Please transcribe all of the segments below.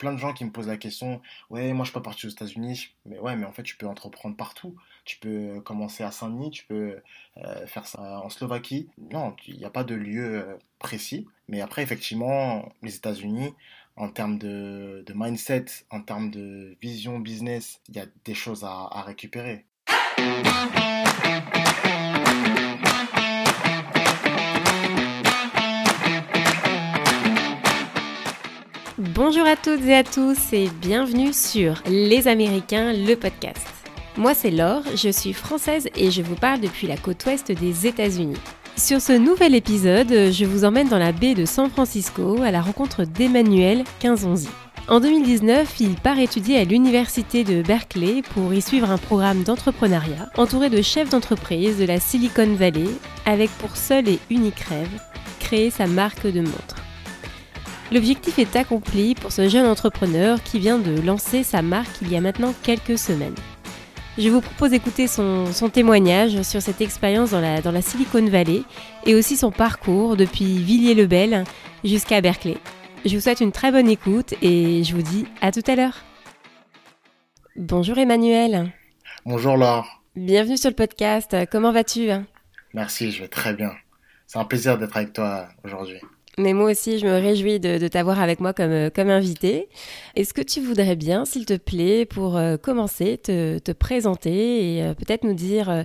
plein de gens qui me posent la question, ouais, moi je peux partir aux États-Unis, mais ouais, mais en fait tu peux entreprendre partout. Tu peux commencer à Saint-Denis, tu peux euh, faire ça en Slovaquie. Non, il n'y a pas de lieu euh, précis. Mais après, effectivement, les États-Unis, en termes de, mindset, en termes de vision business, il y a des choses à récupérer. Bonjour à toutes et à tous et bienvenue sur Les Américains, le podcast. Moi c'est Laure, je suis française et je vous parle depuis la côte ouest des États-Unis. Sur ce nouvel épisode, je vous emmène dans la baie de San Francisco à la rencontre d'Emmanuel Quinzonzi. En 2019, il part étudier à l'université de Berkeley pour y suivre un programme d'entrepreneuriat entouré de chefs d'entreprise de la Silicon Valley avec pour seul et unique rêve créer sa marque de montres. L'objectif est accompli pour ce jeune entrepreneur qui vient de lancer sa marque il y a maintenant quelques semaines. Je vous propose d'écouter son, témoignage sur cette expérience dans la, dans la Silicon Valley et aussi son parcours depuis Villiers-le-Bel jusqu'à Berkeley. Je vous souhaite une très bonne écoute et je vous dis à tout à l'heure. Bonjour Emmanuel. Bonjour Laure. Bienvenue sur le podcast. Comment vas-tu? Merci, je vais très bien. C'est un plaisir d'être avec toi aujourd'hui. Mais moi aussi, je me réjouis de, t'avoir avec moi comme, euh, comme invité. Est-ce que tu voudrais bien, s'il te plaît, pour euh, commencer, te, te, présenter et euh, peut-être nous dire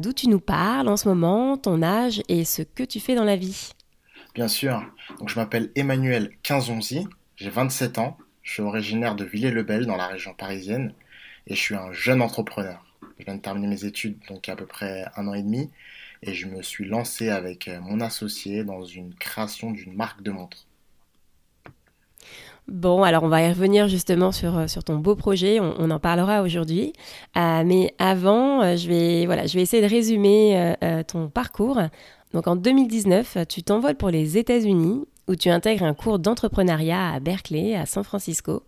d'où tu nous parles en ce moment, ton âge et ce que tu fais dans la vie? Bien sûr. Donc, je m'appelle Emmanuel Quinzonzi, j'ai 27 ans, je suis originaire de Villers-le-Bel dans la région parisienne et je suis un jeune entrepreneur. Je viens de terminer mes études donc à peu près un an et demi et je me suis lancé avec euh, mon associé dans une création d'une marque de montres. Bon, alors on va y revenir justement sur, euh, ton beau projet, on, en parlera aujourd'hui. Euh, mais avant, je, vais, voilà, je vais essayer de résumer ton parcours. Donc en 2019, tu t'envoles pour les États-Unis où tu intègres un cours d'entrepreneuriat à Berkeley, à San Francisco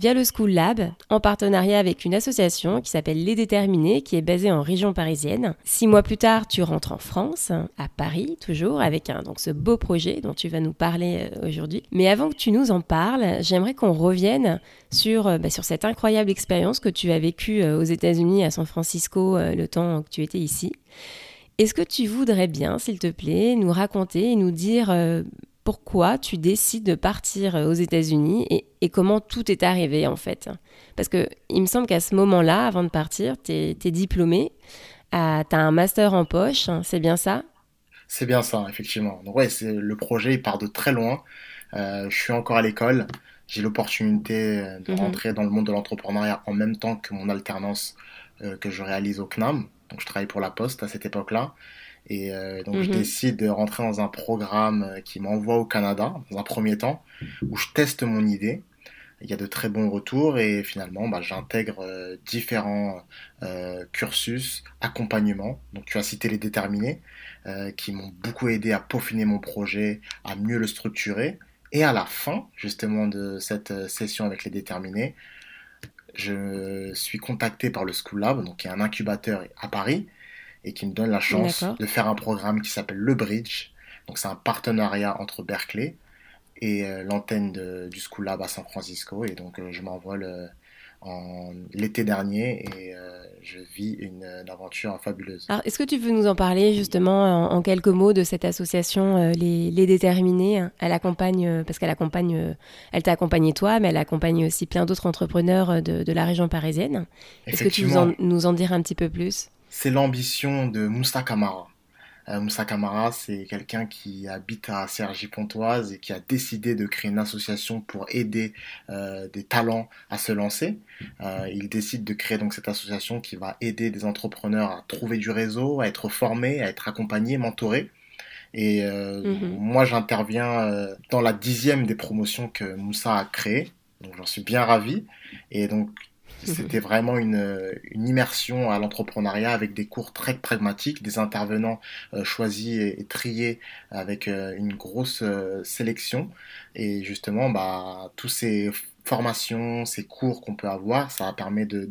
via le School Lab, en partenariat avec une association qui s'appelle Les Déterminés, qui est basée en région parisienne. Six mois plus tard, tu rentres en France, à Paris toujours, avec un, donc ce beau projet dont tu vas nous parler euh, aujourd'hui. Mais avant que tu nous en parles, j'aimerais qu'on revienne sur, euh, bah, sur cette incroyable expérience que tu as vécue euh, aux États-Unis, à San Francisco, le temps que tu étais ici. Est-ce que tu voudrais bien, s'il te plaît, nous raconter et nous dire pourquoi tu décides de partir aux États-Unis et, comment tout est arrivé en fait. Parce que il me semble qu'à ce moment-là, avant de partir, tu es, diplômé, euh, tu as un master en poche, c'est bien ça? C'est bien ça, effectivement. Donc ouais, le projet il part de très loin. Euh, je suis encore à l'école. J'ai l'opportunité de mhm. rentrer dans le monde de l'entrepreneuriat en même temps que mon alternance euh, que je réalise au CNAM. Donc je travaille pour la Poste à cette époque-là. Et euh, donc, je mhm. décide de rentrer dans un programme euh, qui m'envoie au Canada, dans un premier temps, où je teste mon idée. Il y a de très bons retours et finalement, bah, j'intègre euh, différents cursus, accompagnements. Donc, tu as cité les déterminés, qui m'ont beaucoup aidé à peaufiner mon projet, à mieux le structurer. Et à la fin, justement, de cette session avec les déterminés, je suis contacté par le School Lab, donc qui est un incubateur à Paris, et qui me donne la chance de faire un programme qui s'appelle Le Bridge. Donc c'est un partenariat entre Berkeley et euh, l'antenne du School Lab à San Francisco. Et donc euh, je m'envole en l'été dernier et euh, je vis une, aventure fabuleuse. Alors, est-ce que tu veux nous en parler justement en, quelques mots de cette association les, les, Déterminés? Elle accompagne, parce qu'elle accompagne, elle t'a accompagné toi, mais elle accompagne aussi plein d'autres entrepreneurs de, de, la région parisienne. Est-ce que tu veux nous nous en dire un petit peu plus? C'est l'ambition de Moussa Kamara. Euh, Moussa Kamara, c'est quelqu'un qui habite à Cergy-Pontoise et qui a décidé de créer une association pour aider euh, des talents à se lancer. Euh, il décide de créer donc cette association qui va aider des entrepreneurs à trouver du réseau, à être formés, à être accompagnés, mentorés. Et mhm. moi, j'interviens dans la dixième des promotions que Moussa a créées. Donc, j'en suis bien ravi. Et donc, c'était vraiment une, une, immersion à l'entrepreneuriat avec des cours très pragmatiques, des intervenants euh, choisis et, triés avec euh, une grosse euh, sélection. Et justement, bah, tout s'est formations, ces cours qu'on peut avoir, ça permet de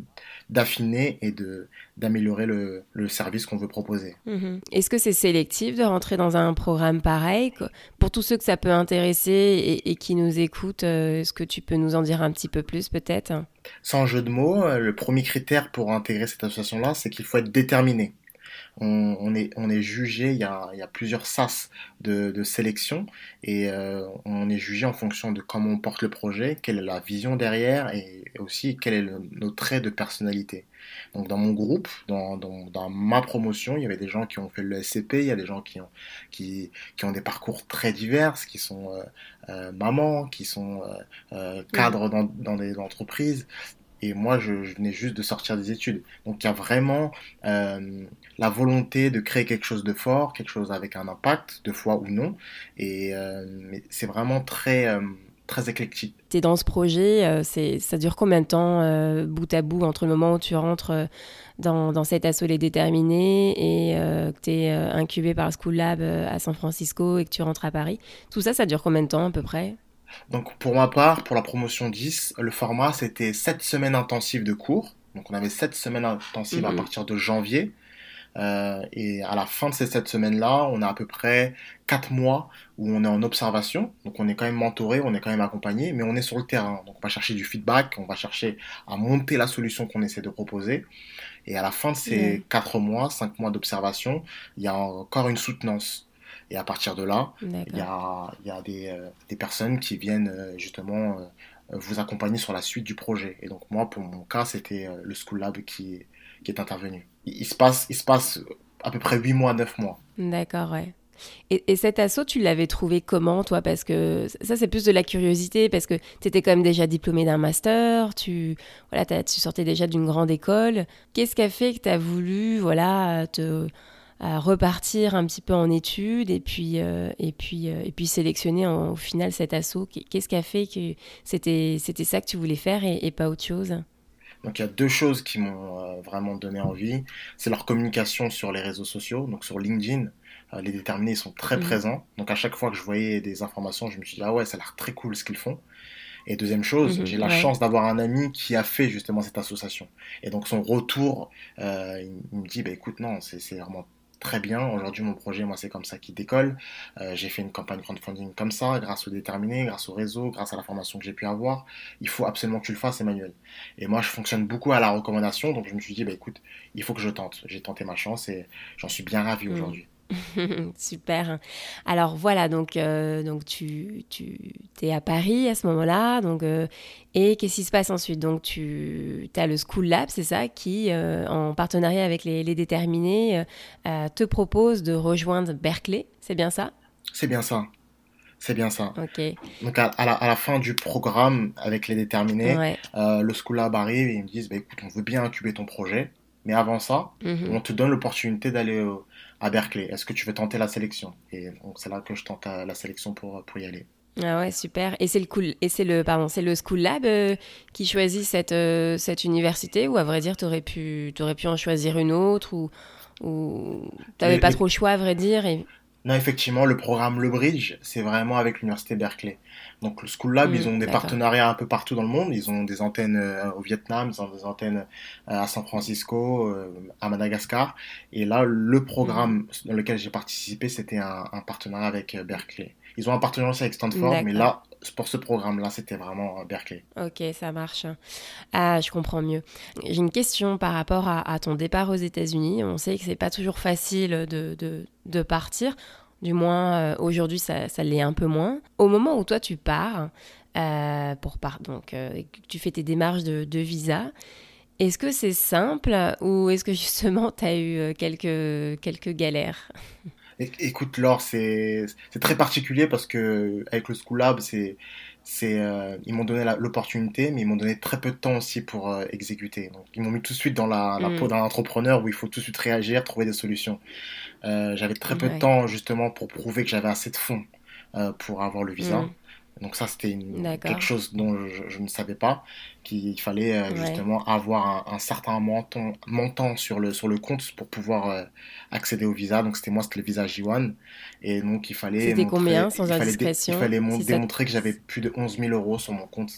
d'affiner et de d'améliorer le, le, service qu'on veut proposer. Mhm. Est-ce que c'est sélectif de rentrer dans un programme pareil? Pour tous ceux que ça peut intéresser et, et qui nous écoutent, euh, est-ce que tu peux nous en dire un petit peu plus peut-être? Sans jeu de mots, euh, le premier critère pour intégrer cette association-là, c'est qu'il faut être déterminé on, est, on est jugé, il y a, il y a plusieurs sas de, de sélection et euh, on est jugé en fonction de comment on porte le projet, quelle est la vision derrière et aussi quel est le, nos traits de personnalité. Donc dans mon groupe, dans, dans, dans, ma promotion, il y avait des gens qui ont fait le SCP, il y a des gens qui ont, qui, qui ont des parcours très divers, qui sont euh, euh, mamans, qui sont euh cadres dans, dans des entreprises, et moi je, venais juste de sortir des études. Donc il y a vraiment euh, la volonté de créer quelque chose de fort, quelque chose avec un impact, de foi ou non. Et euh, c'est vraiment très euh, très éclectique. Tu es dans ce projet, ça dure combien de temps bout à bout entre le moment où tu rentres dans, dans cet assaut les déterminés et que tu es incubé par School Lab à San Francisco et que tu rentres à Paris? Tout ça, ça dure combien de temps à peu près? Donc pour ma part, pour la promotion 10, le format c'était 7 semaines intensives de cours. Donc on avait 7 semaines intensives à mhm. partir de janvier. Euh, et à la fin de ces 7 semaines-là, on a à peu près 4 mois où on est en observation. Donc on est quand même mentoré, on est quand même accompagné, mais on est sur le terrain. Donc on va chercher du feedback, on va chercher à monter la solution qu'on essaie de proposer. Et à la fin de ces 4 mois, 5 mois d'observation, il y a encore une soutenance. Et à partir de là, il y a, y a des, euh, des, personnes qui viennent euh, justement euh, vous accompagner sur la suite du projet. Et donc moi, pour mon cas, c'était le School Lab qui, qui est intervenu. Il, se passe, il se passe à peu près 8 mois, 9 mois. D'accord, ouais. Et, et, cet assaut, tu l'avais trouvé comment, toi? Parce que ça, c'est plus de la curiosité, parce que tu étais quand même déjà diplômé d'un master, tu, voilà, tu sortais déjà d'une grande école. Qu'est-ce qui a fait que tu as voulu voilà, te à repartir un petit peu en études et puis, euh, et puis, euh, et puis sélectionner au final cet assaut Qu'est-ce qui a fait que c'était, c'était ça que tu voulais faire et, pas autre chose? Donc il y a deux choses qui m'ont euh, vraiment donné envie. C'est leur communication sur les réseaux sociaux, donc sur LinkedIn. les déterminés sont très mmh. présents. Donc à chaque fois que je voyais des informations, je me suis dit ah ouais ça a l'air très cool ce qu'ils font. Et deuxième chose, mmh, j'ai la chance d'avoir un ami qui a fait justement cette association. Et donc son retour, euh, il, il, me dit bah écoute non c'est vraiment très bien. Aujourd'hui, mon projet, moi, c'est comme ça qui décolle. Euh, j'ai fait une campagne crowdfunding comme ça, grâce au déterminé, grâce au réseau, grâce à la formation que j'ai pu avoir. Il faut absolument que tu le fasses, Emmanuel. Et moi, je fonctionne beaucoup à la recommandation, donc je me suis dit, bah, écoute, il faut que je tente. J'ai tenté ma chance et j'en suis bien ravi mmh. aujourd'hui. Super. Alors voilà, donc, euh, donc tu, tu es à Paris à ce moment-là. Donc, euh, et qu'est-ce qui se passe ensuite? Donc tu as le School Lab, c'est ça, qui, euh, en partenariat avec les, les déterminés, te propose de rejoindre Berkeley. C'est bien ça? C'est bien ça. C'est bien ça. Ok. Donc à, la, à, la, fin du programme avec les déterminés, le School Lab arrive et ils me disent bah, écoute, on veut bien incuber ton projet. Mais avant ça, mhm. on te donne l'opportunité d'aller à Berkeley. Est-ce que tu veux tenter la sélection? Et donc c'est là que je tente la sélection pour, pour y aller. Ah ouais, super. Et c'est le cool, et c'est le pardon, c'est le School Lab euh, qui choisit cette euh, cette université? Ou à vrai dire, tu aurais pu aurais pu en choisir une autre ou ou t'avais pas trop le choix à vrai dire et... Non, effectivement, le programme Le Bridge, c'est vraiment avec l'université Berkeley. Donc le School Lab, ils mm, ont des partenariats un peu partout dans le monde. Ils ont des antennes euh, au Vietnam, ils ont des antennes euh, à San Francisco, euh, à Madagascar. Et là, le programme mm. dans lequel j'ai participé, c'était un, un, partenariat avec Berkeley. Ils ont un partenariat aussi avec Stanford, mais là, pour ce programme-là, c'était vraiment Berkeley. Ok, ça marche. Ah, je comprends mieux. J'ai une question par rapport à, ton départ aux États-Unis. On sait que c'est pas toujours facile de, de, partir. Du moins, euh, aujourd'hui, ça, ça l'est un peu moins. Au moment où toi, tu pars, euh, pour donc, euh, tu fais tes démarches de, de visa, est-ce que c'est simple ou est-ce que justement, tu as eu quelques, quelques galères? Écoute, Laure, c'est très particulier parce que avec le School Lab, c'est c'est euh, ils m'ont donné l'opportunité, mais ils m'ont donné très peu de temps aussi pour euh, exécuter. Donc ils m'ont mis tout de suite dans la, la mm. peau d'un entrepreneur où il faut tout de suite réagir, trouver des solutions. Euh, j'avais très peu de temps justement pour prouver que j'avais assez de fonds pour avoir le visa. Mm. Donc ça, c'était quelque chose dont je, je, ne savais pas, qu'il fallait euh, justement avoir un, un, certain montant, montant sur, le, sur le compte pour pouvoir euh, accéder au visa. Donc c'était moi, c'était le visa J1. Et donc il fallait... C'était combien sans indiscrétion Il fallait démontrer que j'avais plus de 11 000 euros sur mon compte.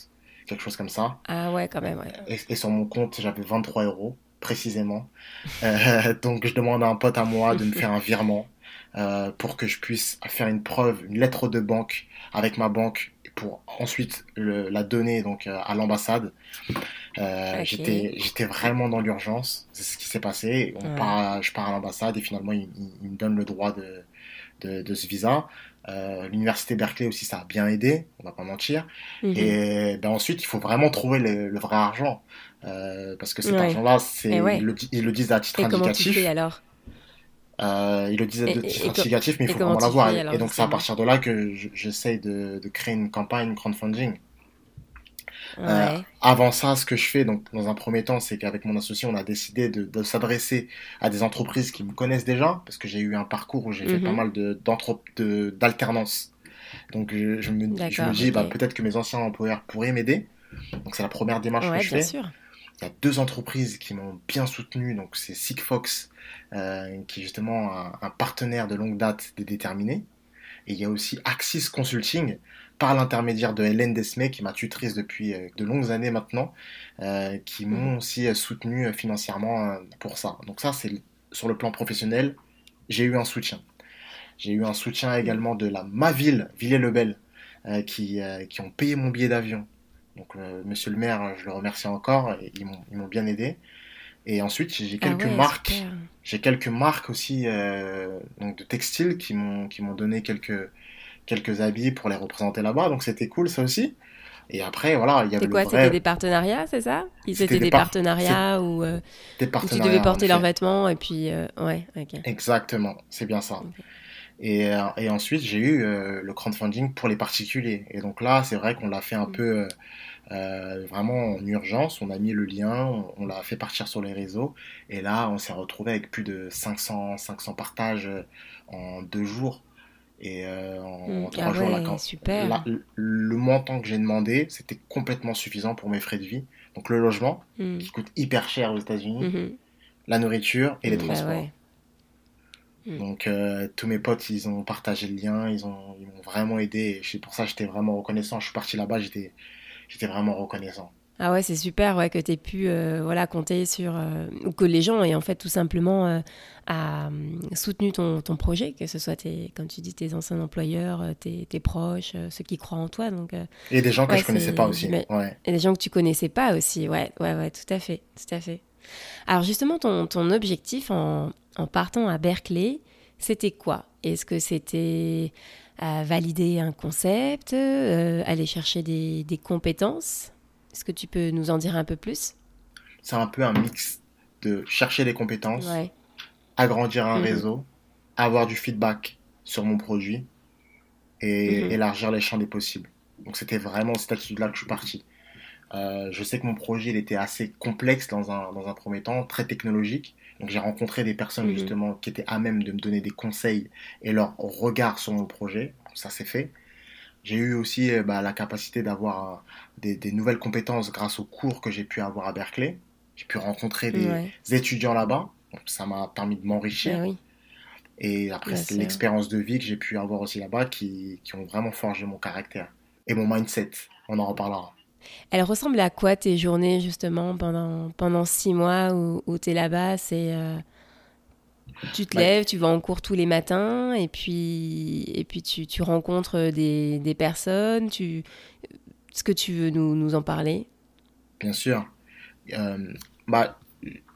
quelque chose comme ça. Ah ouais, quand même, ouais. Et, sur mon compte, j'avais 23 euros, précisément. Euh, donc je demande à un pote à moi de me faire un virement euh, pour que je puisse faire une preuve, une lettre de banque avec ma banque pour ensuite la donner donc euh, à l'ambassade. Euh, J'étais j'étais vraiment dans l'urgence, c'est ce qui s'est passé. On part, je pars à l'ambassade et finalement ils, me donnent le droit de, de, de ce visa. Euh, L'université Berkeley aussi ça a bien aidé, on va pas mentir. Mhm. Et ben ensuite il faut vraiment trouver le, vrai argent euh, parce que cet argent-là c'est ils, le disent à titre et indicatif. Comment tu fais alors? Euh, il le disait de titre indicatif, mais il faut vraiment l'avoir. Et, donc, c'est à partir de là que j'essaye de, de, créer une campagne crowdfunding. Euh, avant ça, ce que je fais, donc dans un premier temps, c'est qu'avec mon associé, on a décidé de, de s'adresser à des entreprises qui me connaissent déjà, parce que j'ai eu un parcours où j'ai fait pas mhm. mal d'alternance. donc je, je, me, je, me, dis, bah, peut-être que mes anciens employeurs pourraient m'aider. Donc c'est la première démarche que je fais. Sûr. Il y a deux entreprises qui m'ont bien soutenu, donc c'est Sigfox euh, qui est justement un, partenaire de longue date des déterminés. Et il y a aussi Axis Consulting, par l'intermédiaire de Hélène Desmé, qui m'a tutrice depuis euh, de longues années maintenant, euh, qui m'ont mhm. aussi soutenu financièrement pour ça. Donc ça, c'est sur le plan professionnel, j'ai eu un soutien. J'ai eu un soutien également de la Ma Ville, Villers-le-Bel, qui, qui ont payé mon billet d'avion. Donc, monsieur le maire, je le remercie encore, ils m'ont bien aidé. Et ensuite, j'ai ah quelques marques. J'ai quelques marques aussi euh, donc de textiles qui m'ont qui m'ont donné quelques quelques habits pour les représenter là-bas. Donc c'était cool ça aussi. Et après, voilà, il y avait quoi, C'était des partenariats, c'est ça? C'était des, partenariats où, euh, des partenariats, tu devais porter leurs vêtements et puis... Euh, ouais, ok. Exactement, c'est bien ça. Et, et, ensuite, j'ai eu le crowdfunding pour les particuliers. Et donc là, c'est vrai qu'on l'a fait un mm. peu euh, vraiment en urgence. On a mis le lien, on, l'a fait partir sur les réseaux. Et là, on s'est retrouvé avec plus de 500, 500 partages euh, en deux jours. Et euh, en, mmh. trois ah jours, là, super. le montant que j'ai demandé, c'était complètement suffisant pour mes frais de vie. Donc le logement, mmh. qui coûte hyper cher aux États-Unis, mmh. la nourriture et les bah transports. Donc tous mes potes, ils ont partagé le lien, ils ont, ils m'ont vraiment aidé. Et pour ça, j'étais vraiment reconnaissant. Je suis parti là-bas, j'étais, j'étais vraiment reconnaissant. Ah ouais, c'est super ouais, que tu aies pu euh, voilà, compter sur. Euh, ou que les gens aient en fait tout simplement euh, soutenu ton, ton, projet, que ce soit, tes, comme tu dis, tes anciens employeurs, tes, tes proches, ceux qui croient en toi. Donc, et des gens que je connaissais pas aussi. Ouais. Et des gens que tu connaissais pas aussi, ouais, ouais, ouais, tout à fait. Tout à fait. Alors justement, ton, ton objectif en, en partant à Berkeley, c'était quoi? Est-ce que c'était valider un concept, euh, aller chercher des, compétences? Est-ce que tu peux nous en dire un peu plus? C'est un peu un mix de chercher des compétences, agrandir un mhm. réseau, avoir du feedback sur mon produit et mhm. élargir les champs des possibles. Donc c'était vraiment cette attitude-là que je suis parti. Euh, je sais que mon projet il était assez complexe dans un, dans un premier temps, très technologique. Donc j'ai rencontré des personnes mhm. justement qui étaient à même de me donner des conseils et leur regard sur mon projet. Ça s'est fait. J'ai eu aussi euh, bah, la capacité d'avoir des, nouvelles compétences grâce aux cours que j'ai pu avoir à Berkeley. J'ai pu rencontrer des étudiants là-bas. ça m'a permis de m'enrichir. Eh et après, c'est l'expérience de vie que j'ai pu avoir aussi là-bas qui, qui ont vraiment forgé mon caractère et mon mindset. On en reparlera. Elle ressemble à quoi tes journées justement pendant, pendant six mois où, où tu es là-bas? C'est euh, tu te lèves, tu vas en cours tous les matins et puis, et puis tu, tu rencontres des, des, personnes. Tu... Est-ce que tu veux nous, nous en parler? Bien sûr. Euh, bah,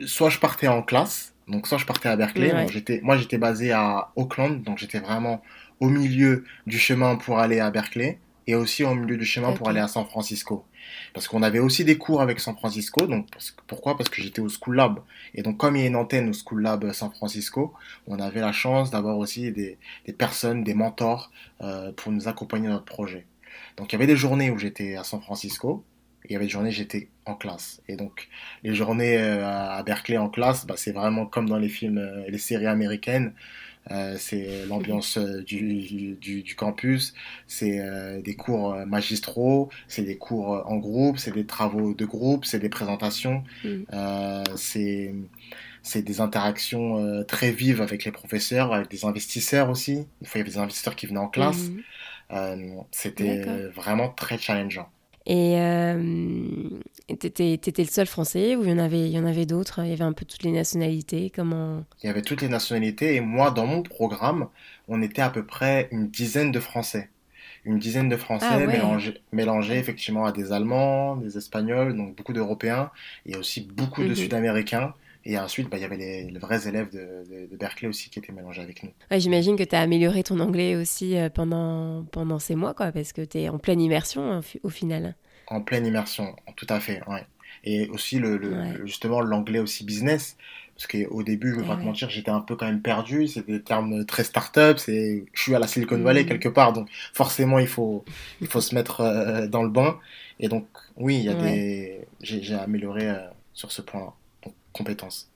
soit je partais en classe, donc soit je partais à Berkeley. j'étais, moi j'étais basé à Auckland, donc j'étais vraiment au milieu du chemin pour aller à Berkeley et aussi au milieu du chemin pour aller à San Francisco. Parce qu'on avait aussi des cours avec San Francisco. Donc, pourquoi? Parce que j'étais au School Lab. Et donc, comme il y a une antenne au School Lab San Francisco, on avait la chance d'avoir aussi des, des, personnes, des mentors euh, pour nous accompagner dans notre projet. Donc, il y avait des journées où j'étais à San Francisco. Et il y avait des journées où j'étais en classe. Et donc, les journées euh, à Berkeley en classe, bah, c'est vraiment comme dans les films euh, et les séries américaines. Euh, c'est l'ambiance euh, du, du, du, campus, c'est euh, des cours magistraux, c'est des cours en groupe, c'est des travaux de groupe, c'est des présentations, mm. c'est c'est des interactions très vives avec les professeurs, avec des investisseurs aussi. Fois, il y avait des investisseurs qui venaient en classe. Mm. C'était vraiment très challengeant. Et tu étais, le seul français ou il y en avait, il y en avait d'autres? Il y avait un peu toutes les nationalités Comment? Il y avait toutes les nationalités et moi, dans mon programme, on était à peu près une dizaine de Français. Une dizaine de Français ah mélangés, effectivement à des Allemands, des Espagnols, donc beaucoup d'Européens et aussi beaucoup de mhm. Sud-Américains. Et ensuite, bah, il y avait les, vrais élèves de, de, Berkeley aussi qui étaient mélangés avec nous. J'imagine que tu as amélioré ton anglais aussi euh, pendant, pendant ces mois, quoi, parce que tu es en pleine immersion hein, au final. En pleine immersion, tout à fait, ouais. Et aussi, le, justement, l'anglais aussi business. Parce qu'au début, je ne vais pas te mentir, j'étais un peu quand même perdu. C'est des termes très start-up. Je suis à la Silicon Valley mm. quelque part. Donc, forcément, il faut, il faut se mettre euh, dans le bain. Et donc, oui, il y a des... j'ai amélioré euh, sur ce point-là compétences.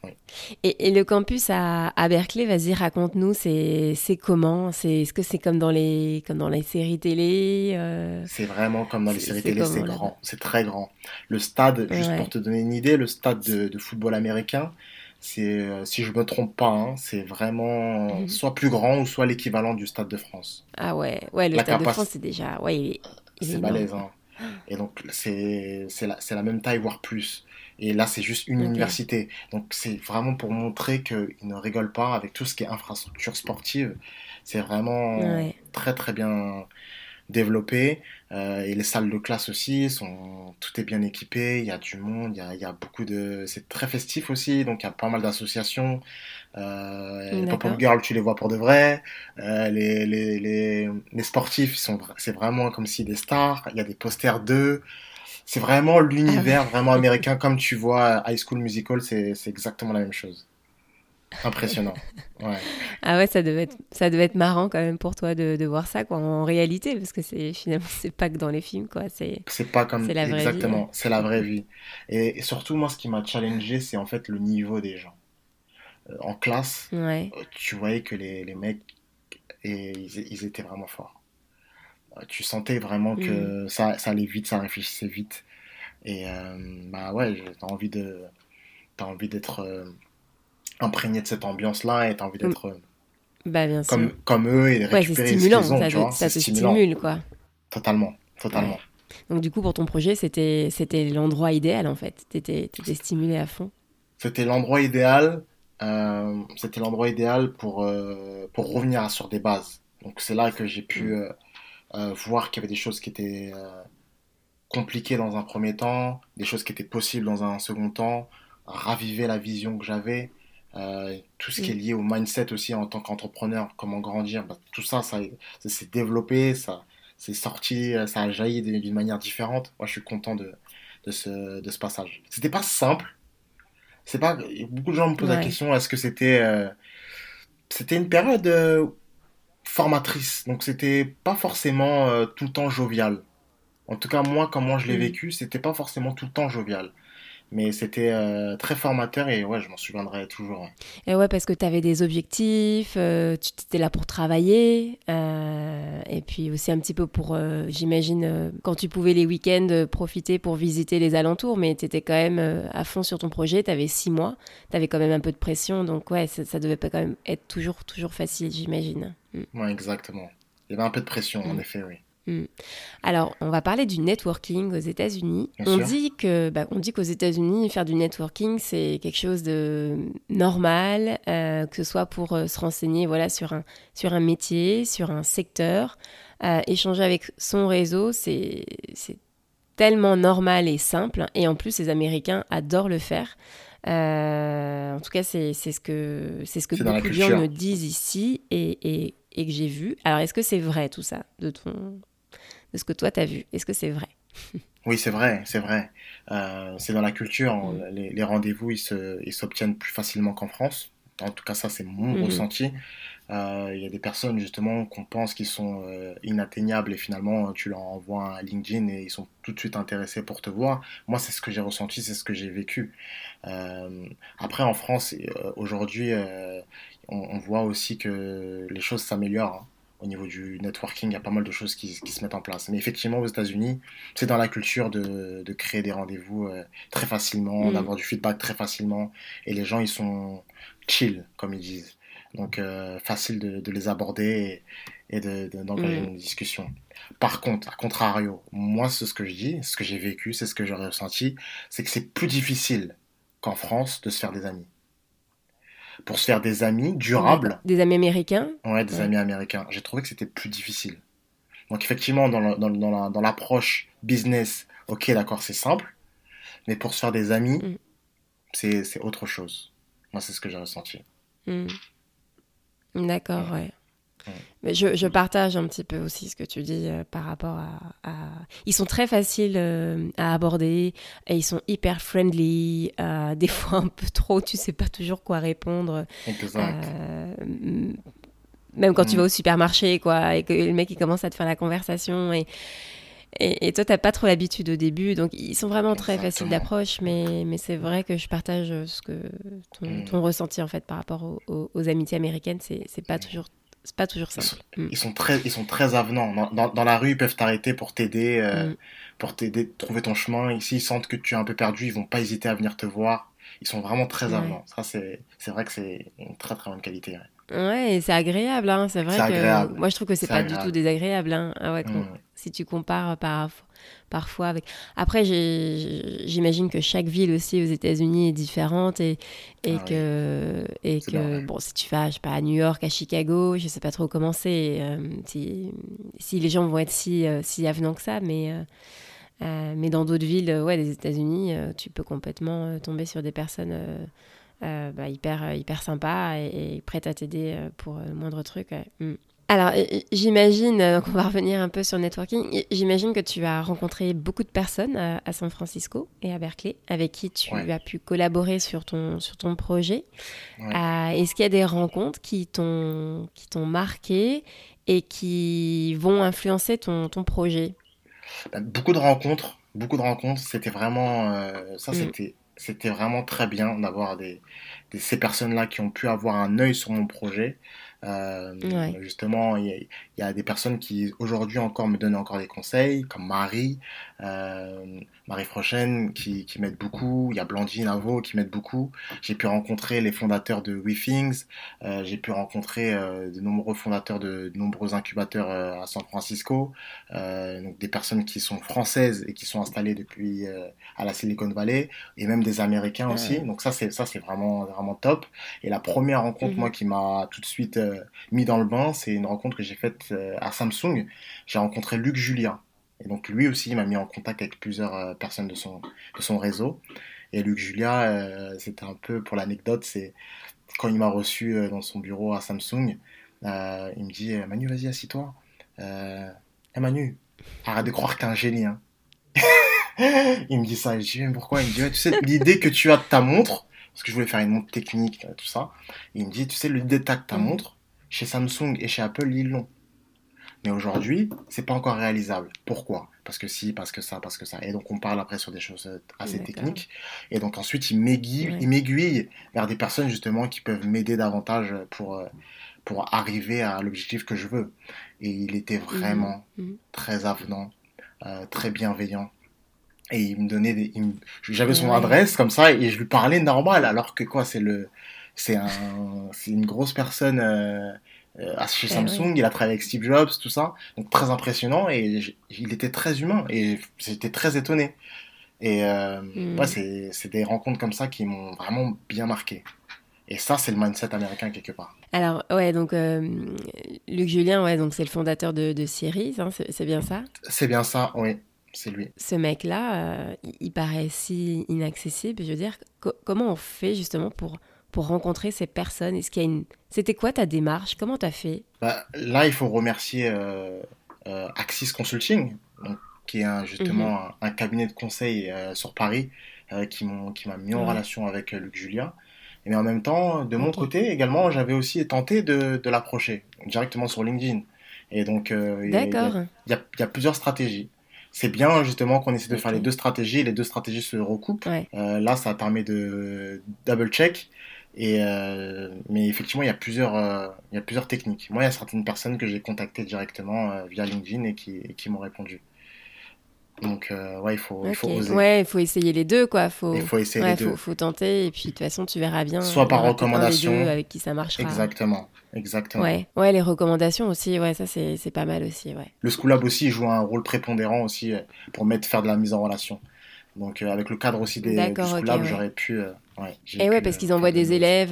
Et, le campus à, Berkeley, vas-y, raconte-nous, c'est comment? C'est, Est-ce que c'est comme, dans les, comme dans les séries télé euh? C'est vraiment comme dans les séries télé, c'est grand, c'est très grand. Le stade, juste pour te donner une idée, le stade de, football américain, c'est, euh, si je me trompe pas, hein, c'est vraiment mhm. soit plus grand ou soit l'équivalent du stade de France. Ah ouais, ouais le stade de France, c'est déjà... Ouais, c'est balèze, hein. Et donc, c'est la, la même taille, voire plus. Et là, c'est juste une université. Donc, c'est vraiment pour montrer qu'ils ne rigolent pas avec tout ce qui est infrastructure sportive. C'est vraiment très, très bien développé. Euh, et les salles de classe aussi, sont, tout est bien équipé. Il y a du monde, il y a, il y a beaucoup de. C'est très festif aussi, donc il y a pas mal d'associations. Euh, les pop-up girls, tu les vois pour de vrai. Euh, les, les, les, les, sportifs, sont, c'est vraiment comme si des stars. Il y a des posters d'eux. C'est vraiment l'univers ah vraiment américain. Comme tu vois, High School Musical, c'est exactement la même chose. Impressionnant. Ouais. Ah ouais, ça devait, être, ça devait être marrant quand même pour toi de, de voir ça quoi, en réalité, parce que c'est finalement, c'est pas que dans les films. quoi. C'est pas comme. La vraie exactement, c'est la vraie vie. Et, surtout, moi, ce qui m'a challengé, c'est en fait le niveau des gens. Euh, en classe, ouais. Euh, tu voyais que les, les mecs, et, ils étaient vraiment forts tu sentais vraiment que mm. ça, ça allait vite, ça réfléchissait vite. Et euh, bah ouais, t'as envie de, as envie d'être euh, imprégné de cette ambiance-là et t'as envie mm. d'être euh, bah, bien comme, comme eux et de récupérer ouais, stimulant, ce qu'ils ont, ça, te stimule quoi. Totalement, totalement. Donc du coup, pour ton projet, c'était c'était l'endroit idéal en fait. T'étais étais stimulé à fond. C'était l'endroit idéal. c'était l'endroit idéal pour pour revenir sur des bases. Donc c'est là que j'ai pu mm. Euh, voir qu'il y avait des choses qui étaient euh, compliquées dans un premier temps, des choses qui étaient possibles dans un second temps, raviver la vision que j'avais, euh, tout ce qui est mm. lié au mindset aussi en tant qu'entrepreneur, comment grandir, bah, tout ça, ça, s'est développé, ça c'est sorti, ça a jailli d'une manière différente. Moi, je suis content de, de, ce, de ce passage. C'était pas simple. C'est pas. Beaucoup de gens me posent la question est-ce que c'était. c'était une période formatrice. Donc c'était pas forcément euh, tout le temps jovial. En tout cas, moi, comment je l'ai mm. vécu, c'était pas forcément tout le temps jovial mais c'était euh, très formateur et ouais, je m'en souviendrai toujours. Et ouais, parce que tu avais des objectifs, euh, tu étais là pour travailler, euh, et puis aussi un petit peu pour, j'imagine, quand tu pouvais les week-ends profiter pour visiter les alentours, mais tu étais quand même à fond sur ton projet, tu avais six mois, tu avais quand même un peu de pression, donc ouais, ça, ça devait pas quand même être toujours, toujours facile, j'imagine. Mm. Ouais, exactement. Il y avait un peu de pression, en mm. effet, oui. Hmm. Alors, on va parler du networking aux États-Unis. On dit que, bah, on dit qu'aux États-Unis, faire du networking, c'est quelque chose de normal, euh, que ce soit pour euh, se renseigner, voilà, sur un sur un métier, sur un secteur, euh, échanger avec son réseau, c'est c'est tellement normal et simple. Et en plus, les Américains adorent le faire. en tout cas, c'est ce que c'est ce que beaucoup de gens me disent ici et, et, et que j'ai vu. Alors, est-ce que c'est vrai tout ça de ton de ce que toi tu as vu. Est-ce que c'est vrai? Oui, c'est vrai, c'est vrai. Euh, c'est dans la culture. Mm. Les, rendez-vous, ils s'obtiennent plus facilement qu'en France. En tout cas, ça, c'est mon mm-hmm. ressenti. Euh, il y a des personnes, justement, qu'on pense qu'ils sont euh, inatteignables et finalement, tu leur envoies un LinkedIn et ils sont tout de suite intéressés pour te voir. Moi, c'est ce que j'ai ressenti, c'est ce que j'ai vécu. après, en France, aujourd'hui, on, voit aussi que les choses s'améliorent. Hein au niveau du networking, il y a pas mal de choses qui, se mettent en place. Mais effectivement, aux États-Unis, c'est dans la culture de, créer des rendez-vous euh, très facilement, mm. d'avoir du feedback très facilement. Et les gens, ils sont chill, comme ils disent. Donc, euh, facile de, les aborder et, d'engager mm. une discussion. Par contre, à contrario, moi, c'est ce que je dis, ce que j'ai vécu, c'est ce que j'ai ressenti, c'est que c'est plus difficile qu'en France de se faire des amis. Pour se faire des amis durables. Des amis américains Ouais, des amis américains. J'ai trouvé que c'était plus difficile. Donc effectivement, dans l'approche business, ok, d'accord, c'est simple. Mais pour se faire des amis, mm. c'est autre chose. Moi, c'est ce que j'ai ressenti. Mm. D'accord, ouais. Mais je, je, partage un petit peu aussi ce que tu dis euh, par rapport à, Ils sont très faciles euh, à aborder et ils sont hyper friendly. Euh, des fois un peu trop, tu sais pas toujours quoi répondre. même quand tu mm. vas au supermarché, quoi, et que le mec il commence à te faire la conversation et et, et toi, t'as pas trop l'habitude au début, donc ils sont vraiment très faciles d'approche, mais, mais c'est vrai que je partage ce que ton, mm. ton ressenti en fait par rapport aux, amitiés américaines, c'est pas toujours c'est pas toujours simple. Mm. Ils sont, très, ils sont très avenants. Dans, dans, la rue, ils peuvent t'arrêter pour t'aider, euh, mm. pour t'aider, trouver ton chemin. Ici, ils sentent que tu es un peu perdu, ils vont pas hésiter à venir te voir. Ils sont vraiment très avenants. Ça, c'est, c'est vrai que c'est une très très bonne qualité. Ouais, c'est agréable, hein. c'est vrai que moi je trouve que c'est pas du tout désagréable. Hein. Ah ouais, mm. Si tu compares par, parfois avec. Après, j'imagine que chaque ville aussi aux États-Unis est différente et, et ah que, et que bon, si tu vas, je sais pas, à New York, à Chicago, je sais pas trop comment c'est, euh, si, si, les gens vont être si, euh, si avenants que ça, mais. Euh, mais dans d'autres villes ouais, des États-Unis, tu peux complètement tomber sur des personnes bah, hyper, hyper sympa et, prête à t'aider pour le moindre truc. Mm. Alors, j'imagine, donc on va revenir un peu sur le networking, j'imagine que tu as rencontré beaucoup de personnes à, San Francisco et à Berkeley avec qui tu as pu collaborer sur ton, sur ton projet. Est-ce qu'il y a des rencontres qui t'ont marqué et qui vont influencer ton, ton projet? Bah, Beaucoup de rencontres, beaucoup de rencontres. C'était vraiment, ça mm. c'était c'était vraiment très bien d'avoir des, ces personnes-là qui ont pu avoir un œil sur mon projet. Euh, justement, il y, a des personnes qui aujourd'hui encore me donnent encore des conseils, comme Marie, euh, Marie Frochen qui, qui m'aide beaucoup. Il y a Blandine Avo qui m'aide beaucoup. J'ai pu rencontrer les fondateurs de WeThings. Euh, j'ai pu rencontrer euh, de nombreux fondateurs de, nombreux incubateurs euh, à San Francisco. Donc des personnes qui sont françaises et qui sont installées depuis à la Silicon Valley et même des Américains aussi. Donc ça c'est ça c'est vraiment vraiment top. Et la première rencontre mhm. moi qui m'a tout de suite mis dans le bain, c'est une rencontre que j'ai faite à Samsung. J'ai rencontré Luc Julien. Et donc lui aussi, il m'a mis en contact avec plusieurs euh, personnes de son, de son réseau. Et Luc Julia, euh, c'était un peu pour l'anecdote, c'est quand il m'a reçu euh, dans son bureau à Samsung, il me dit Manu, vas-y, assis-toi. Euh, Manu, arrête de croire que t'es un génie. Hein. il me dit ça, je dis pourquoi? Il me dit tu sais, l'idée que tu as de ta montre, parce que je voulais faire une montre technique, tout ça, il me dit tu sais, l'idée de ta mmh. montre, chez Samsung et chez Apple, ils l'ont. Mais aujourd'hui, c'est pas encore réalisable. Pourquoi? Parce que si, parce que ça, parce que ça. Et donc on parle après sur des choses assez techniques. Et donc ensuite, il m'aiguille vers des personnes justement qui peuvent m'aider davantage pour euh, pour arriver à l'objectif que je veux. Et il était mhm. vraiment mhm. très avenant, euh, très bienveillant. Et il me donnait des, j'avais son adresse comme ça et je lui parlais normal alors que quoi, c'est le, c'est un, c'est une grosse personne. Euh, chez eh Samsung, il a travaillé avec Steve Jobs, tout ça. Donc très impressionnant et il était très humain et j'étais très étonné. Et euh, hmm. c'est des rencontres comme ça qui m'ont vraiment bien marqué. Et ça, c'est le mindset américain quelque part. Alors, ouais, donc euh, Luc Julien, ouais, donc c'est le fondateur de, de Series, hein, c'est bien ça? C'est bien ça, oui, c'est lui. Ce mec-là, euh, il paraît si inaccessible. Je veux dire, comment on fait justement pour pour rencontrer ces personnes? Est-ce qu'il y a une... C'était quoi ta démarche? Comment tu as fait? Bah, Là, il faut remercier euh, euh, Axis Consulting, qui est justement mhm. un, cabinet de conseil euh, sur Paris qui m'a mis en relation avec Luc Julien. Mais en même temps, de mon côté également, j'avais aussi tenté de, de l'approcher directement sur LinkedIn. Et donc, il y, y, a plusieurs stratégies. C'est bien justement qu'on essaie de faire les deux stratégies, les deux stratégies se recoupent. là, ça permet de double-check et euh, mais effectivement, il y a plusieurs, euh, il y a plusieurs techniques. Moi, il y a certaines personnes que j'ai contactées directement euh, via LinkedIn et qui, qui m'ont répondu. Donc, ouais, il faut, il faut oser. Ouais, il faut essayer les deux, quoi. Faut, il faut essayer les deux. Faut, faut tenter, et puis de toute façon, tu verras bien. Soit par recommandation. avec qui ça marchera. Exactement. Exactement. Ouais, ouais, les recommandations aussi, ouais, ça c'est pas mal aussi, ouais. Le School Lab aussi joue un rôle prépondérant aussi pour mettre faire de la mise en relation. Donc avec le cadre aussi des, du School Lab, j'aurais pu. Euh, ouais, et ouais, parce qu'ils envoient des élèves,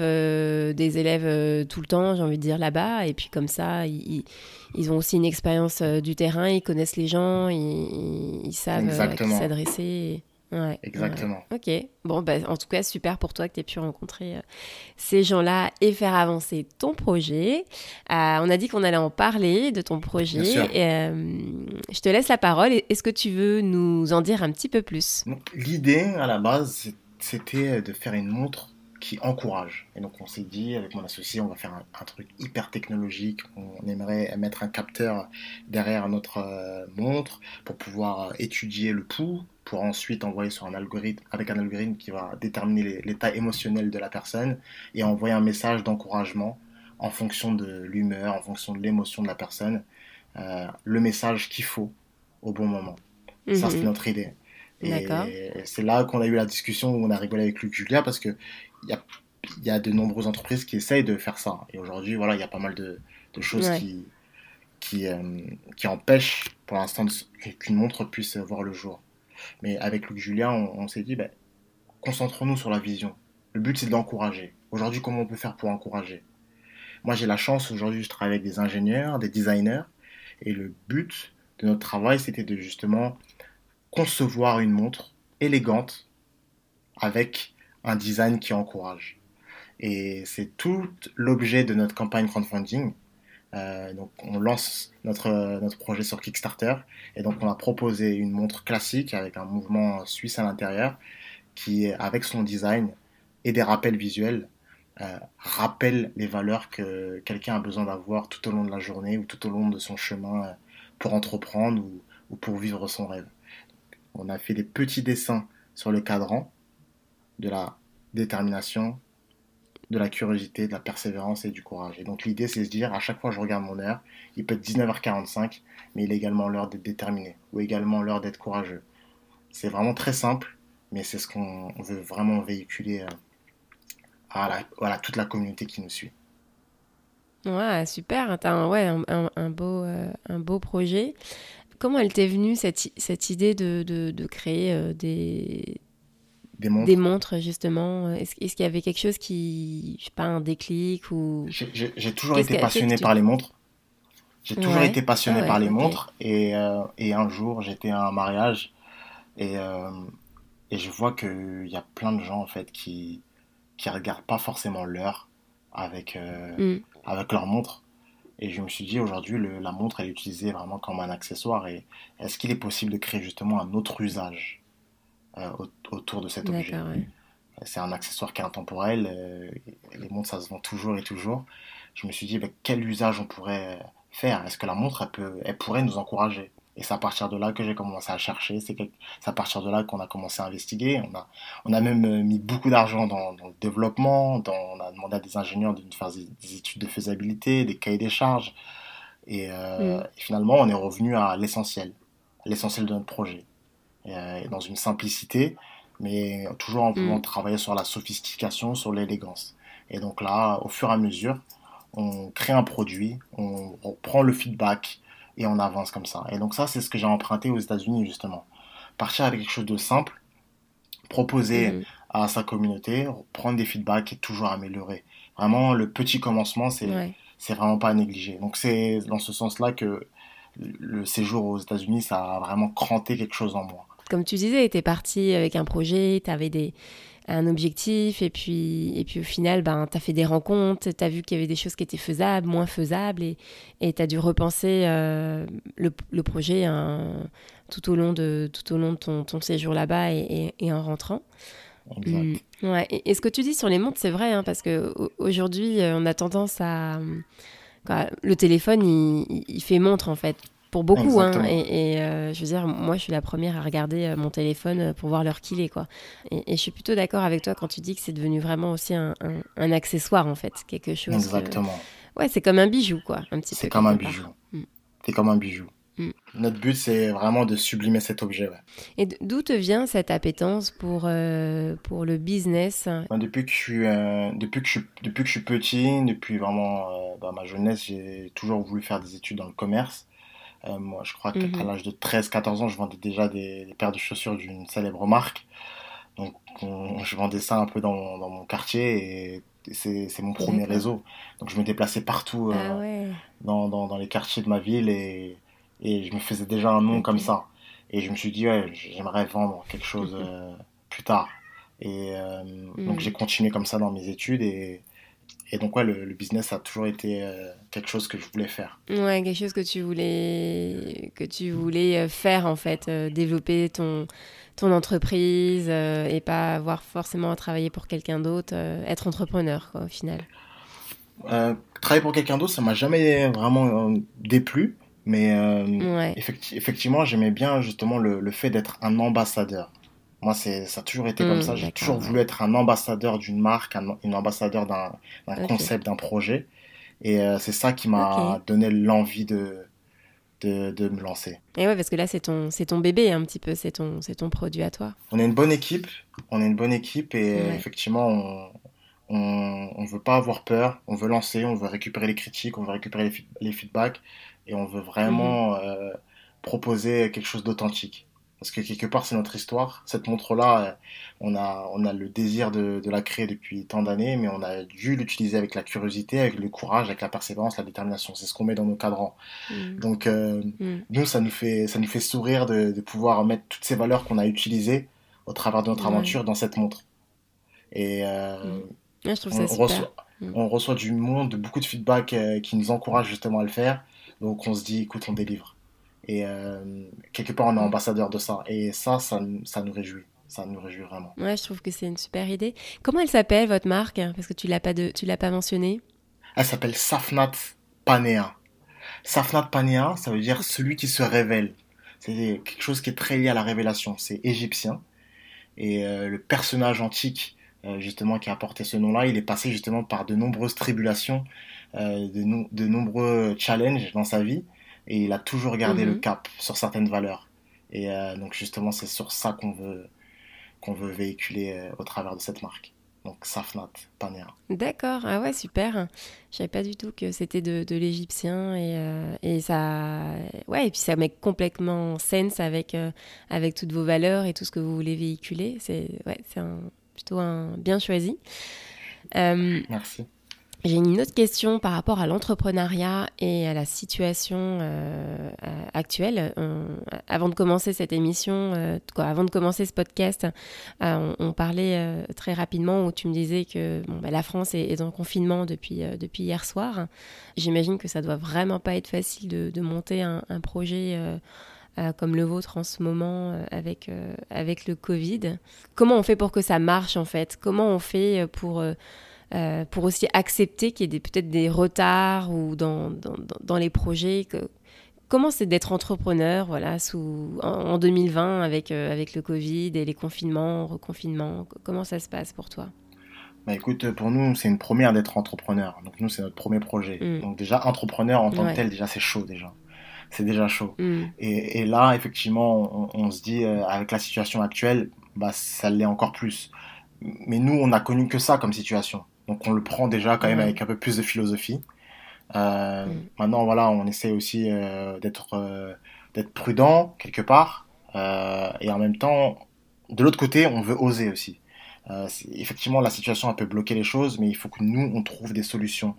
des élèves tout le temps, j'ai envie de dire là-bas, et puis comme ça, ils, ils ont aussi une expérience du terrain, ils connaissent les gens, ils, ils savent à qui s'adresser. Ouais, Exactement. Ok. Bon, bah, en tout cas, super pour toi que tu aies pu rencontrer euh, ces gens-là et faire avancer ton projet. Euh, on a dit qu'on allait en parler de ton projet. Euh, je te laisse la parole. Est-ce que tu veux nous en dire un petit peu plus? L'idée, à la base, c'était de faire une montre qui encourage. Et donc on s'est dit, avec mon associé, on va faire un, truc hyper technologique. On aimerait mettre un capteur derrière notre euh, montre pour pouvoir euh, étudier le pouls, pour ensuite envoyer sur un algorithme, avec un algorithme qui va déterminer l'état émotionnel de la personne et envoyer un message d'encouragement en fonction de l'humeur, en fonction de l'émotion de la personne, euh, le message qu'il faut au bon moment. Ça, c'est mhm. notre idée. Et c'est là qu'on a eu la discussion où on a rigolé avec Luc Julia parce que il y a, y a, de nombreuses entreprises qui essayent de faire ça. Et aujourd'hui, voilà, il y a pas mal de, de choses qui, qui, euh, qui empêchent pour l'instant qu'une montre puisse voir le jour. Mais avec Luc Julien, on, s'est dit, ben, concentrons-nous sur la vision. Le but, c'est d'encourager. Aujourd'hui, comment on peut faire pour encourager? Moi, j'ai la chance, aujourd'hui, je travaille avec des ingénieurs, des designers, et le but de notre travail, c'était de justement concevoir une montre élégante avec un design qui encourage. Et c'est tout l'objet de notre campagne crowdfunding. Euh, donc on lance notre, notre projet sur Kickstarter et donc on a proposé une montre classique avec un mouvement suisse à l'intérieur qui, avec son design et des rappels visuels, euh, rappelle les valeurs que quelqu'un a besoin d'avoir tout au long de la journée ou tout au long de son chemin euh, pour entreprendre ou, ou pour vivre son rêve. On a fait des petits dessins sur le cadran de la détermination, de la curiosité, de la persévérance et du courage. Et donc l'idée, c'est de se dire, à chaque fois je regarde mon heure, il peut être 19h45, mais il est également l'heure d'être déterminé, ou également l'heure d'être courageux. C'est vraiment très simple, mais c'est ce qu'on veut vraiment véhiculer euh, à, toute la communauté qui nous suit. Ouais, super, tu as un, ouais, un, beau, euh, un beau projet. Comment elle t'est venue cette, cette idée de, de, créer euh, des, des montres. justement? Est-ce qu'il y avait quelque chose qui, je sais pas, un déclic ou J'ai toujours été passionné par les montres. J'ai toujours été passionné ah par les montres et, euh, et, un jour j'étais à un mariage et, euh, et je vois qu'il y a plein de gens en fait qui qui regardent pas forcément l'heure avec euh, mm. avec leur montre et je me suis dit aujourd'hui la montre elle est utilisée vraiment comme un accessoire et est-ce qu'il est possible de créer justement un autre usage euh, autour de cet objet? C'est un accessoire qui est intemporel. Euh, les montres, ça se vend toujours et toujours. Je me suis dit, bah, quel usage on pourrait faire? Est-ce que la montre, elle, peut, elle pourrait nous encourager? Et c'est à partir de là que j'ai commencé à chercher. C'est à partir de là qu'on a commencé à investiguer. On a, on a même euh, mis beaucoup d'argent dans, le développement. on a demandé à des ingénieurs de nous faire des, études de faisabilité, des cahiers des charges. Et, mm. et finalement, on est revenu à l'essentiel, l'essentiel de notre projet. Euh, dans une simplicité, mais toujours en voulant mm. travailler sur la sophistication, sur l'élégance. Et donc là, au fur et à mesure, on crée un produit, on, prend le feedback et on avance comme ça. Et donc ça, c'est ce que j'ai emprunté aux États-Unis justement. Partir avec quelque chose de simple, proposer mm. à sa communauté, prendre des feedbacks et toujours améliorer. Vraiment, le petit commencement, c'est c'est vraiment pas à négliger. Donc c'est dans ce sens-là que le séjour aux États-Unis, ça a vraiment cranté quelque chose en moi comme tu disais, tu es parti avec un projet, tu avais des, un objectif, et puis, et puis au final, ben, tu as fait des rencontres, tu as vu qu'il y avait des choses qui étaient faisables, moins faisables, et tu as dû repenser euh, le, le, projet hein, tout au long de, tout au long de ton, ton séjour là-bas et, et, en rentrant. Mmh. ouais. et, ce que tu dis sur les montres, c'est vrai, hein, parce qu'aujourd'hui, euh, on a tendance à... le téléphone, il, il fait montre en fait pour beaucoup. Hein, et, euh, je veux dire, moi, je suis la première à regarder euh, mon téléphone euh, pour voir l'heure qu'il est. Quoi. Et, je suis plutôt d'accord avec toi quand tu dis que c'est devenu vraiment aussi un, un, accessoire, en fait. Quelque chose. Exactement. Ouais, c'est comme un bijou, quoi. Un petit C'est comme un bijou. Mm. C'est comme un bijou. Mm. Notre but, c'est vraiment de sublimer cet objet. Et d'où te vient cette appétence pour, euh, pour le business? Ben, depuis, que je suis, euh, depuis, que je, depuis que je suis petit, depuis vraiment ben, ma jeunesse, j'ai toujours voulu faire des études dans le commerce. Moi, je crois qu'à mhm. l'âge de 13-14 ans, je vendais déjà des, des paires de chaussures d'une célèbre marque. Donc, je vendais ça un peu dans, dans mon quartier et c'est mon premier réseau. Donc, je me déplaçais partout ah dans, dans, dans les quartiers de ma ville et et je me faisais déjà un nom comme ça. Et je me suis dit, ouais, j'aimerais vendre quelque chose euh, plus tard. Et euh, donc mm. j'ai continué comme ça dans mes études. Et, et donc, ouais, le, business a toujours été euh, quelque chose que je voulais faire. Ouais, quelque chose que tu voulais, que tu voulais faire, en fait. développer ton, ton entreprise et pas avoir forcément à travailler pour quelqu'un d'autre. être entrepreneur, quoi, au final. travailler pour quelqu'un d'autre, ça m'a jamais vraiment déplu. Mais euh, effectivement, j'aimais bien justement le, le fait d'être un ambassadeur. Moi, c'est, ça a toujours été comme ça. J'ai toujours voulu être un ambassadeur d'une marque, un, ambassadeur d'un, concept, d'un projet. Et euh, c'est ça qui m'a donné l'envie de, de, de, me lancer. Et ouais, parce que là, c'est ton, c'est ton bébé un petit peu, c'est ton, c'est ton produit à toi. On est une bonne équipe, on est une bonne équipe et effectivement, on, on ne veut pas avoir peur, on veut lancer, on veut récupérer les critiques, on veut récupérer les, les feedbacks et on veut vraiment mhm. euh, proposer quelque chose d'authentique. Parce que quelque part, c'est notre histoire. Cette montre-là, euh, on a, on a le désir de, de la créer depuis tant d'années, mais on a dû l'utiliser avec la curiosité, avec le courage, avec la persévérance, la détermination. C'est ce qu'on met dans nos cadrans. Mhm. Donc, euh, mhm. nous, ça nous fait, ça nous fait sourire de, de pouvoir mettre toutes ces valeurs qu'on a utilisées au travers de notre aventure dans cette montre. Et je trouve ça on, super. Reçoit, on reçoit du monde, beaucoup de feedback qui nous encourage justement à le faire. Donc on se dit, écoute, on délivre. Et euh, quelque part, on est ambassadeur de ça. Et ça, ça, ça, nous réjouit. Ça nous réjouit vraiment. Ouais, je trouve que c'est une super idée. Comment elle s'appelle, votre marque? Parce que tu l'as pas, de, tu l'as pas mentionné. Elle s'appelle Safnat Panea. Safnat Panea, ça veut dire celui qui se révèle. C'est quelque chose qui est très lié à la révélation. C'est égyptien. Et euh, le personnage antique, euh, justement, qui a porté ce nom-là, il est passé justement par de nombreuses tribulations euh, de, de, nombreux challenges dans sa vie et il a toujours gardé le mhm. cap sur certaines valeurs. Et euh, donc justement, c'est sur ça qu'on veut, qu'on veut véhiculer euh, au travers de cette marque. Donc Safnat Panera. D'accord, ah ouais, super. Je savais pas du tout que c'était de, de l'égyptien et, et, ça, ouais, et puis ça met complètement sens avec, avec toutes vos valeurs et tout ce que vous voulez véhiculer. C'est ouais, c'est plutôt un bien choisi. Merci. J'ai une autre question par rapport à l'entrepreneuriat et à la situation euh, actuelle. avant de commencer cette émission, euh, avant de commencer ce podcast, euh, on, parlait très rapidement où tu me disais que bah, la France est, en confinement depuis, hier soir. J'imagine que ça doit vraiment pas être facile de, monter un, projet. comme le vôtre en ce moment avec le Covid. Comment on fait pour que ça marche en fait? Comment on fait pour euh, pour aussi accepter qu'il y ait peut-être des retards ou dans, dans, dans les projets. Que, comment c'est d'être entrepreneur voilà, sous, en, 2020 avec, euh, avec le Covid et les confinements, reconfinements Comment ça se passe pour toi? Bah écoute, pour nous, c'est une première d'être entrepreneur. Donc nous, c'est notre premier projet. Mm. Donc déjà, entrepreneur en tant que tel, déjà, c'est chaud déjà. C'est déjà chaud. Mm. Et, et, là, effectivement, on, on se dit, euh, avec la situation actuelle, bah, ça l'est encore plus. Mais nous, on n'a connu que ça comme situation. Donc on le prend déjà quand même avec un peu plus de philosophie. Euh, mm. Maintenant, voilà, on essaie aussi euh, d'être euh, d'être prudent quelque part. et en même temps, de l'autre côté, on veut oser aussi. effectivement, la situation a peut bloquer les choses, mais il faut que nous, on trouve des solutions,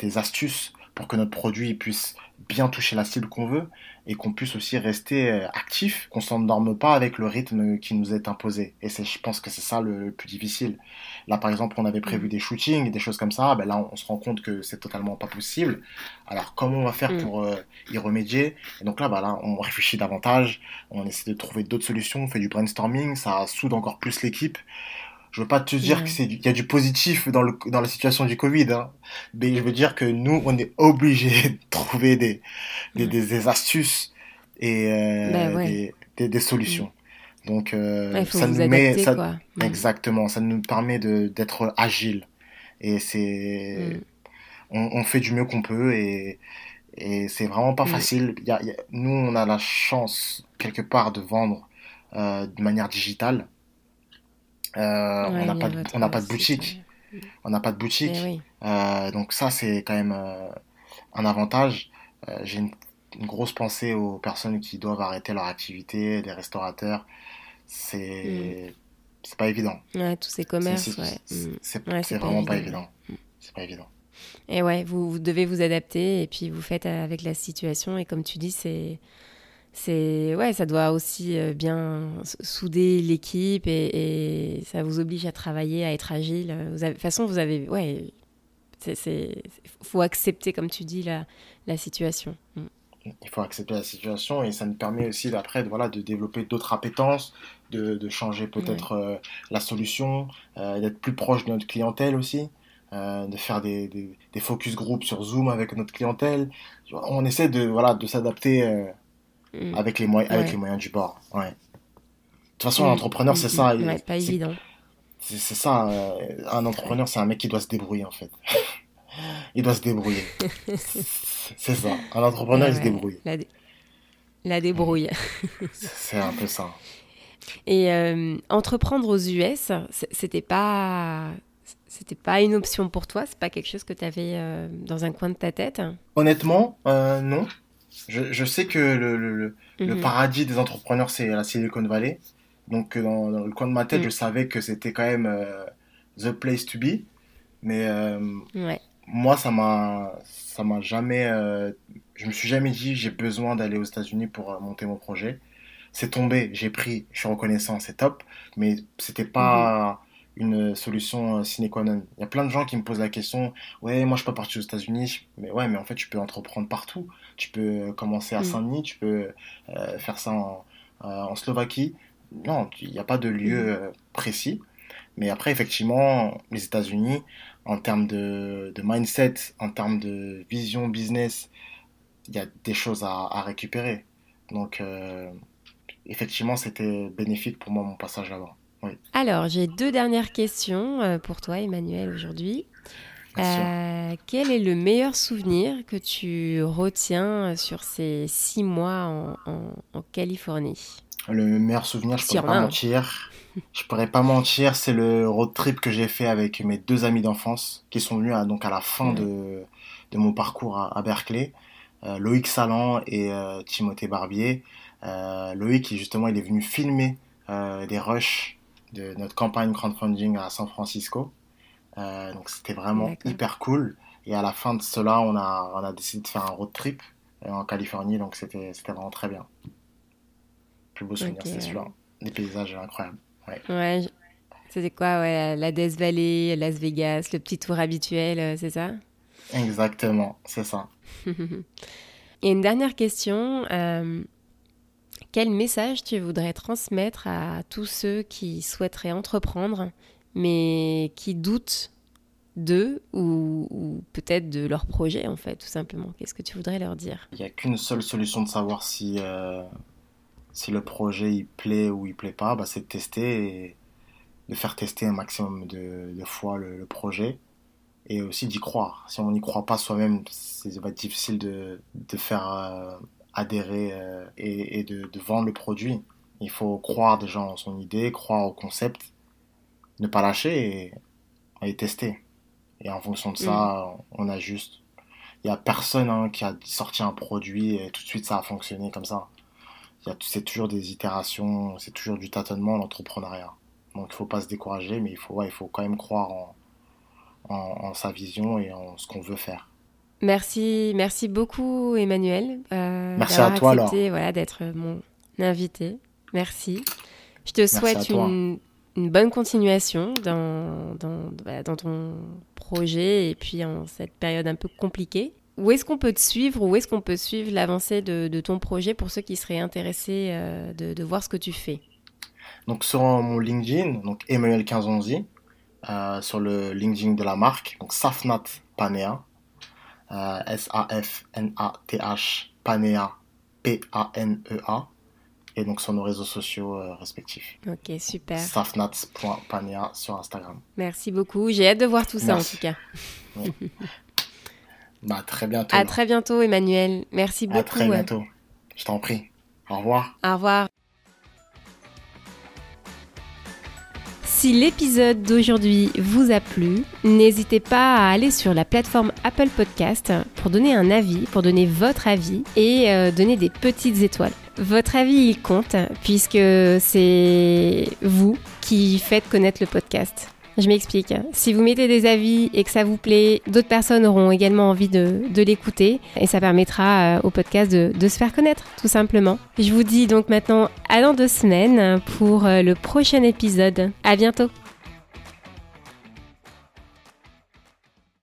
des astuces pour que notre produit puisse bien toucher la cible qu'on veut et qu'on puisse aussi rester actif, qu'on s'endorme pas avec le rythme qui nous est imposé. Et je pense que c'est ça le, plus difficile. Là, par exemple, on avait prévu mm. des shootings, des choses comme ça. Ben là, on, se rend compte que c'est totalement pas possible. Alors, comment on va faire mm. pour euh, y remédier? Et donc là, ben là, on réfléchit davantage. On essaie de trouver d'autres solutions. On fait du brainstorming. Ça soude encore plus l'équipe je veux pas te dire qu'il y a du positif dans le dans la situation du Covid, hein. mais je veux dire que nous on est obligé de trouver des des, des, astuces et euh, ben des, des, solutions. Donc euh, ça nous met ça, exactement, ça nous permet de d'être agile et c'est mm. on, on, fait du mieux qu'on peut et Et c'est vraiment pas facile. nous, on a la chance, quelque part, de vendre euh, de manière digitale. Euh, on n'a pas, de, on pas de boutique. On n'a pas de boutique. donc ça, c'est quand même un avantage. J'ai une, grosse pensée aux personnes qui doivent arrêter leur activité, des restaurateurs. C'est... Mm c'est pas évident. Ouais, tous ces commerces, c'est vraiment pas évident. C'est pas évident. Et ouais, vous, devez vous adapter et puis vous faites avec la situation. Et comme tu dis, c'est. C'est ouais, ça doit aussi euh, bien souder l'équipe et, ça vous oblige à travailler, à être agile. Vous de toute façon, vous avez ouais, c'est faut accepter comme tu dis la, la situation. Mm il faut accepter la situation et ça nous permet aussi d'après voilà, de développer d'autres appétences, de, de changer peut-être euh, la solution, euh, d'être plus proche de notre clientèle aussi, euh, de faire des, des, focus group sur Zoom avec notre clientèle. On essaie de, voilà, de s'adapter mm. avec, les moyens, avec les moyens du bord. Ouais. De toute façon, un mm. entrepreneur, c'est ça. Ouais, pas évident. C'est ça, un entrepreneur, c'est un mec qui doit se débrouiller en fait. il doit se débrouiller. c'est ça. Un entrepreneur, il se débrouille. La, débrouille. c'est un peu ça. Et euh, entreprendre aux US, c'était pas c'était pas une option pour toi? C'est pas quelque chose que tu avais euh, dans un coin de ta tête? Honnêtement, euh, non. Je, je, sais que le, le, mhm. paradis des entrepreneurs, c'est la Silicon Valley. Donc, dans, le coin de ma tête, mhm. je savais que c'était quand même the place to be. Mais ouais moi, ça m'a, ça m'a jamais, euh, je me suis jamais dit j'ai besoin d'aller aux États-Unis pour euh, monter mon projet. C'est tombé, j'ai pris, je suis reconnaissant, c'est top, mais c'était pas mhm. une solution euh, sine qua non. Il y a plein de gens qui me posent la question, ouais, moi je peux partir aux États-Unis, mais ouais, mais en fait tu peux entreprendre partout. Tu peux commencer à mhm. Saint-Denis, tu peux faire ça en, en Slovaquie. Non, il n'y a pas de lieu mhm. précis. Mais après, effectivement, les États-Unis, en termes de, de, mindset, en termes de vision business, il y a des choses à, à récupérer. Donc, euh, effectivement, c'était bénéfique pour moi mon passage là-bas. Oui. Alors, j'ai deux dernières questions euh, pour toi, Emmanuel, aujourd'hui. Euh, quel est le meilleur souvenir que tu retiens sur ces six mois en, en, Californie? Le meilleur souvenir, je ne pourrais pas mentir, je pourrais pas mentir, c'est le road trip que j'ai fait avec mes deux amis d'enfance qui sont venus à, donc à la fin de, de mon parcours à, Berkeley. Euh, Loïc Salan et euh, Timothée Barbier. Euh, Loïc, justement, il est venu filmer des rushs de notre campagne crowdfunding à San Francisco. donc c'était vraiment hyper cool. Et à la fin de cela, on a, on a décidé de faire un road trip en Californie, donc c'était vraiment très bien. Plus beau souvenir, c'est sûr. Les paysages incroyables. Ouais. C'était quoi, ouais, la Death Valley, Las Vegas, le petit tour habituel, euh, c'est ça? Exactement, c'est ça. Et une dernière question. Euh, quel message tu voudrais transmettre à tous ceux qui souhaiteraient entreprendre, mais qui doutent d'eux ou, peut-être de leur projet, en fait, tout simplement? Qu'est-ce que tu voudrais leur dire? Il n'y a qu'une seule solution de savoir si, euh, si le projet il plaît ou il plaît pas, bah, c'est de tester et de faire tester un maximum de, fois le, projet et aussi d'y croire. Si on n'y croit pas soi-même, c'est va être difficile de, de faire euh, adhérer euh, et, et de, de, vendre le produit. Il faut croire déjà en son idée, croire au concept, ne pas lâcher et, et tester. Et en fonction de ça, mm. on ajuste. Il n'y a personne hein, qui a sorti un produit et tout de suite ça a fonctionné comme ça c'est toujours des itérations, c'est toujours du tâtonnement, l'entrepreneuriat. Donc il ne faut pas se décourager, mais il faut, il faut quand même croire en, sa vision et en ce qu'on veut faire. Merci, merci beaucoup Emmanuel. Euh, merci à toi accepté, voilà, d'être mon invité. Merci. Je te souhaite une, bonne continuation dans, dans, bah, dans, ton projet et puis en cette période un peu compliquée où est-ce qu'on peut te suivre Où est-ce qu'on peut suivre l'avancée de, ton projet pour ceux qui seraient intéressés euh, de, voir ce que tu fais? Donc sur mon LinkedIn, donc Emmanuel 1511, euh, sur le LinkedIn de la marque, donc Safnat Panea, euh, S-A-F-N-A-T-H Panea, P-A-N-E-A, et donc sur nos réseaux sociaux respectifs. Ok, super. Safnat.panea sur Instagram. Merci beaucoup. J'ai hâte de voir tout ça en tout cas. Bah, très bientôt. À très bientôt, Emmanuel. Merci beaucoup. À très bientôt. Je t'en prie. Au revoir. Au revoir. Si l'épisode d'aujourd'hui vous a plu, n'hésitez pas à aller sur la plateforme Apple Podcast pour donner un avis, pour donner votre avis et euh, donner des petites étoiles. Votre avis, il compte puisque c'est vous qui faites connaître le podcast. Je m'explique. Si vous mettez des avis et que ça vous plaît, d'autres personnes auront également envie de, l'écouter et ça permettra euh, au podcast de, se faire connaître, tout simplement. Je vous dis donc maintenant à dans deux semaines pour euh, le prochain épisode. À bientôt!